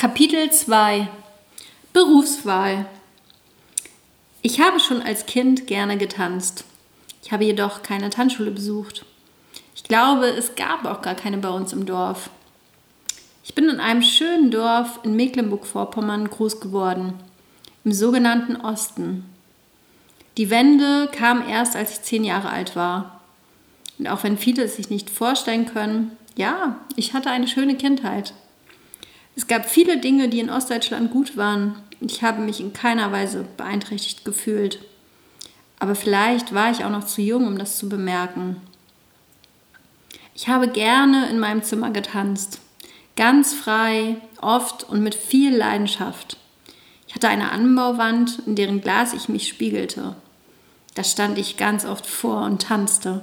Kapitel 2 Berufswahl Ich habe schon als Kind gerne getanzt. Ich habe jedoch keine Tanzschule besucht. Ich glaube, es gab auch gar keine bei uns im Dorf. Ich bin in einem schönen Dorf in Mecklenburg-Vorpommern groß geworden, im sogenannten Osten. Die Wende kam erst, als ich zehn Jahre alt war. Und auch wenn viele es sich nicht vorstellen können, ja, ich hatte eine schöne Kindheit. Es gab viele Dinge, die in Ostdeutschland gut waren ich habe mich in keiner Weise beeinträchtigt gefühlt. Aber vielleicht war ich auch noch zu jung, um das zu bemerken. Ich habe gerne in meinem Zimmer getanzt. Ganz frei, oft und mit viel Leidenschaft. Ich hatte eine Anbauwand, in deren Glas ich mich spiegelte. Da stand ich ganz oft vor und tanzte.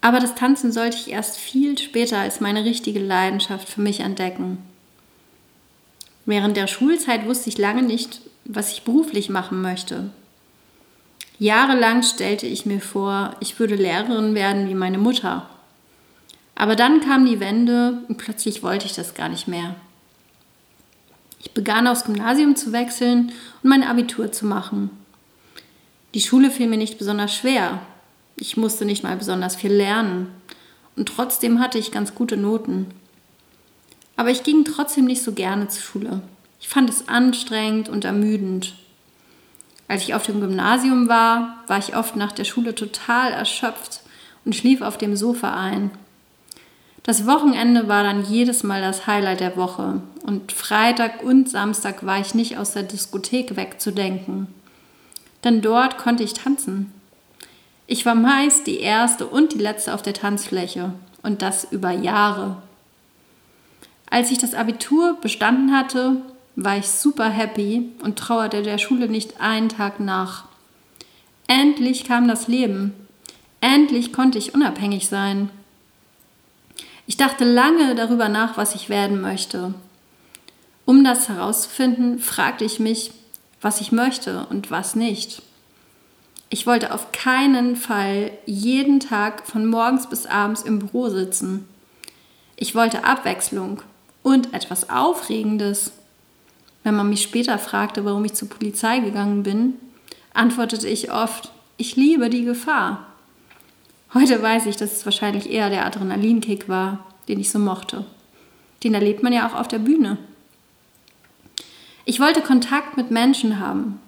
Aber das Tanzen sollte ich erst viel später als meine richtige Leidenschaft für mich entdecken. Während der Schulzeit wusste ich lange nicht, was ich beruflich machen möchte. Jahrelang stellte ich mir vor, ich würde Lehrerin werden wie meine Mutter. Aber dann kam die Wende und plötzlich wollte ich das gar nicht mehr. Ich begann aufs Gymnasium zu wechseln und mein Abitur zu machen. Die Schule fiel mir nicht besonders schwer. Ich musste nicht mal besonders viel lernen. Und trotzdem hatte ich ganz gute Noten. Aber ich ging trotzdem nicht so gerne zur Schule. Ich fand es anstrengend und ermüdend. Als ich auf dem Gymnasium war, war ich oft nach der Schule total erschöpft und schlief auf dem Sofa ein. Das Wochenende war dann jedes Mal das Highlight der Woche und Freitag und Samstag war ich nicht aus der Diskothek wegzudenken. Denn dort konnte ich tanzen. Ich war meist die erste und die letzte auf der Tanzfläche und das über Jahre. Als ich das Abitur bestanden hatte, war ich super happy und trauerte der Schule nicht einen Tag nach. Endlich kam das Leben. Endlich konnte ich unabhängig sein. Ich dachte lange darüber nach, was ich werden möchte. Um das herauszufinden, fragte ich mich, was ich möchte und was nicht. Ich wollte auf keinen Fall jeden Tag von morgens bis abends im Büro sitzen. Ich wollte Abwechslung und etwas Aufregendes. Wenn man mich später fragte, warum ich zur Polizei gegangen bin, antwortete ich oft, ich liebe die Gefahr. Heute weiß ich, dass es wahrscheinlich eher der Adrenalinkick war, den ich so mochte. Den erlebt man ja auch auf der Bühne. Ich wollte Kontakt mit Menschen haben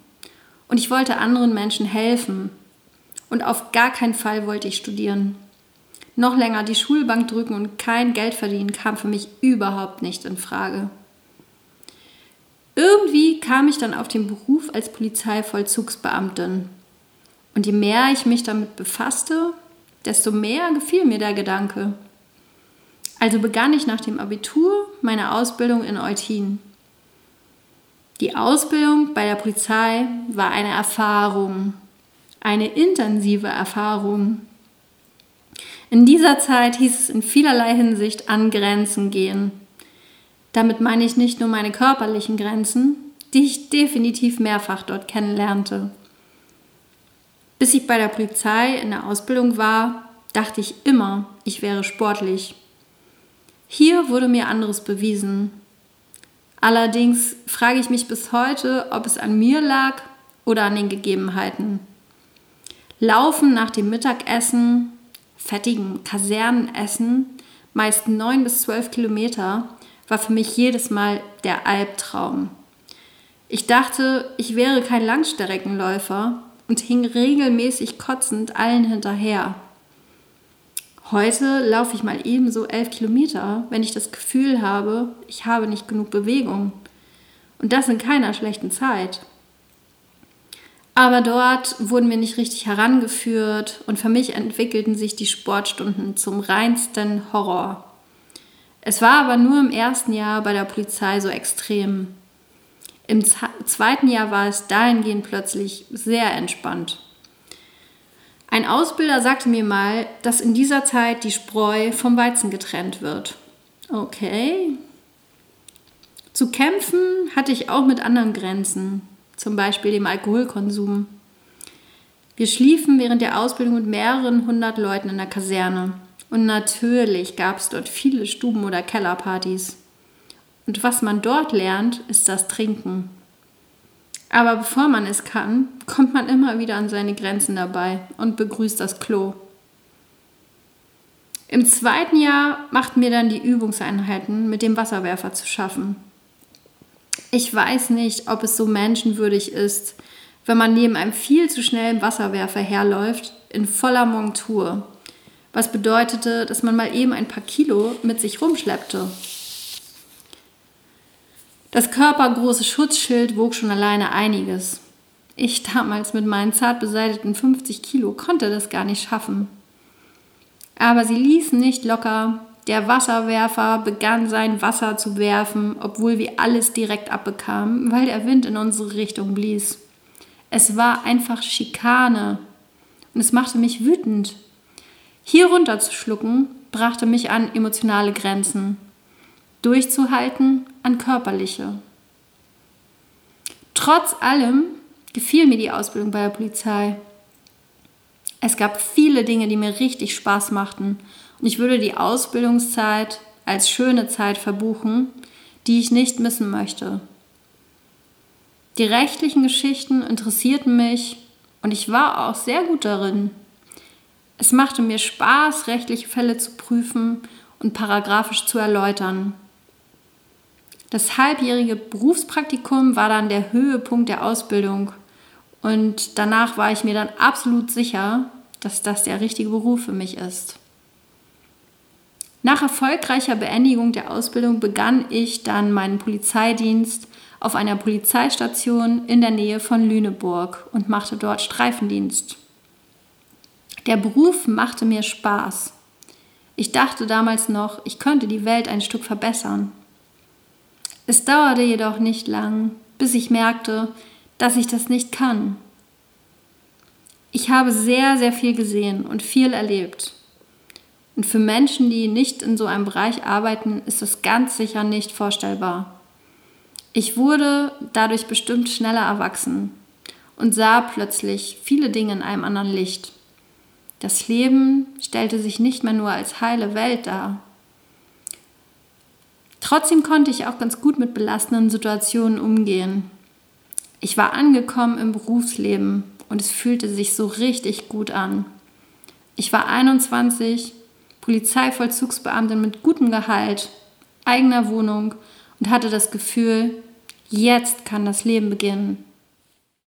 und ich wollte anderen Menschen helfen. Und auf gar keinen Fall wollte ich studieren. Noch länger die Schulbank drücken und kein Geld verdienen kam für mich überhaupt nicht in Frage. Irgendwie kam ich dann auf den Beruf als Polizeivollzugsbeamtin. Und je mehr ich mich damit befasste, desto mehr gefiel mir der Gedanke. Also begann ich nach dem Abitur meine Ausbildung in Eutin. Die Ausbildung bei der Polizei war eine Erfahrung, eine intensive Erfahrung. In dieser Zeit hieß es in vielerlei Hinsicht an Grenzen gehen. Damit meine ich nicht nur meine körperlichen Grenzen, die ich definitiv mehrfach dort kennenlernte. Bis ich bei der Polizei in der Ausbildung war, dachte ich immer, ich wäre sportlich. Hier wurde mir anderes bewiesen. Allerdings frage ich mich bis heute, ob es an mir lag oder an den Gegebenheiten. Laufen nach dem Mittagessen fettigen Kasernenessen, meist neun bis zwölf Kilometer, war für mich jedes Mal der Albtraum. Ich dachte, ich wäre kein Langstreckenläufer und hing regelmäßig kotzend allen hinterher. Heute laufe ich mal ebenso elf Kilometer, wenn ich das Gefühl habe, ich habe nicht genug Bewegung. Und das in keiner schlechten Zeit. Aber dort wurden wir nicht richtig herangeführt und für mich entwickelten sich die Sportstunden zum reinsten Horror. Es war aber nur im ersten Jahr bei der Polizei so extrem. Im zweiten Jahr war es dahingehend plötzlich sehr entspannt. Ein Ausbilder sagte mir mal, dass in dieser Zeit die Spreu vom Weizen getrennt wird. Okay. Zu kämpfen hatte ich auch mit anderen Grenzen zum Beispiel dem Alkoholkonsum. Wir schliefen während der Ausbildung mit mehreren hundert Leuten in der Kaserne. Und natürlich gab es dort viele Stuben- oder Kellerpartys. Und was man dort lernt, ist das Trinken. Aber bevor man es kann, kommt man immer wieder an seine Grenzen dabei und begrüßt das Klo. Im zweiten Jahr machten mir dann die Übungseinheiten mit dem Wasserwerfer zu schaffen. Ich weiß nicht, ob es so menschenwürdig ist, wenn man neben einem viel zu schnellen Wasserwerfer herläuft, in voller Montur. Was bedeutete, dass man mal eben ein paar Kilo mit sich rumschleppte. Das körpergroße Schutzschild wog schon alleine einiges. Ich damals mit meinen zart beseiteten 50 Kilo konnte das gar nicht schaffen. Aber sie ließen nicht locker. Der Wasserwerfer begann sein Wasser zu werfen, obwohl wir alles direkt abbekamen, weil der Wind in unsere Richtung blies. Es war einfach Schikane. Und es machte mich wütend. Hier runterzuschlucken, brachte mich an emotionale Grenzen durchzuhalten an körperliche. Trotz allem gefiel mir die Ausbildung bei der Polizei. Es gab viele Dinge, die mir richtig Spaß machten und ich würde die Ausbildungszeit als schöne Zeit verbuchen, die ich nicht missen möchte. Die rechtlichen Geschichten interessierten mich und ich war auch sehr gut darin. Es machte mir Spaß, rechtliche Fälle zu prüfen und paragraphisch zu erläutern. Das halbjährige Berufspraktikum war dann der Höhepunkt der Ausbildung. Und danach war ich mir dann absolut sicher, dass das der richtige Beruf für mich ist. Nach erfolgreicher Beendigung der Ausbildung begann ich dann meinen Polizeidienst auf einer Polizeistation in der Nähe von Lüneburg und machte dort Streifendienst. Der Beruf machte mir Spaß. Ich dachte damals noch, ich könnte die Welt ein Stück verbessern. Es dauerte jedoch nicht lang, bis ich merkte, dass ich das nicht kann. Ich habe sehr, sehr viel gesehen und viel erlebt. Und für Menschen, die nicht in so einem Bereich arbeiten, ist das ganz sicher nicht vorstellbar. Ich wurde dadurch bestimmt schneller erwachsen und sah plötzlich viele Dinge in einem anderen Licht. Das Leben stellte sich nicht mehr nur als heile Welt dar, Trotzdem konnte ich auch ganz gut mit belastenden Situationen umgehen. Ich war angekommen im Berufsleben und es fühlte sich so richtig gut an. Ich war 21, Polizeivollzugsbeamtin mit gutem Gehalt, eigener Wohnung und hatte das Gefühl, jetzt kann das Leben beginnen.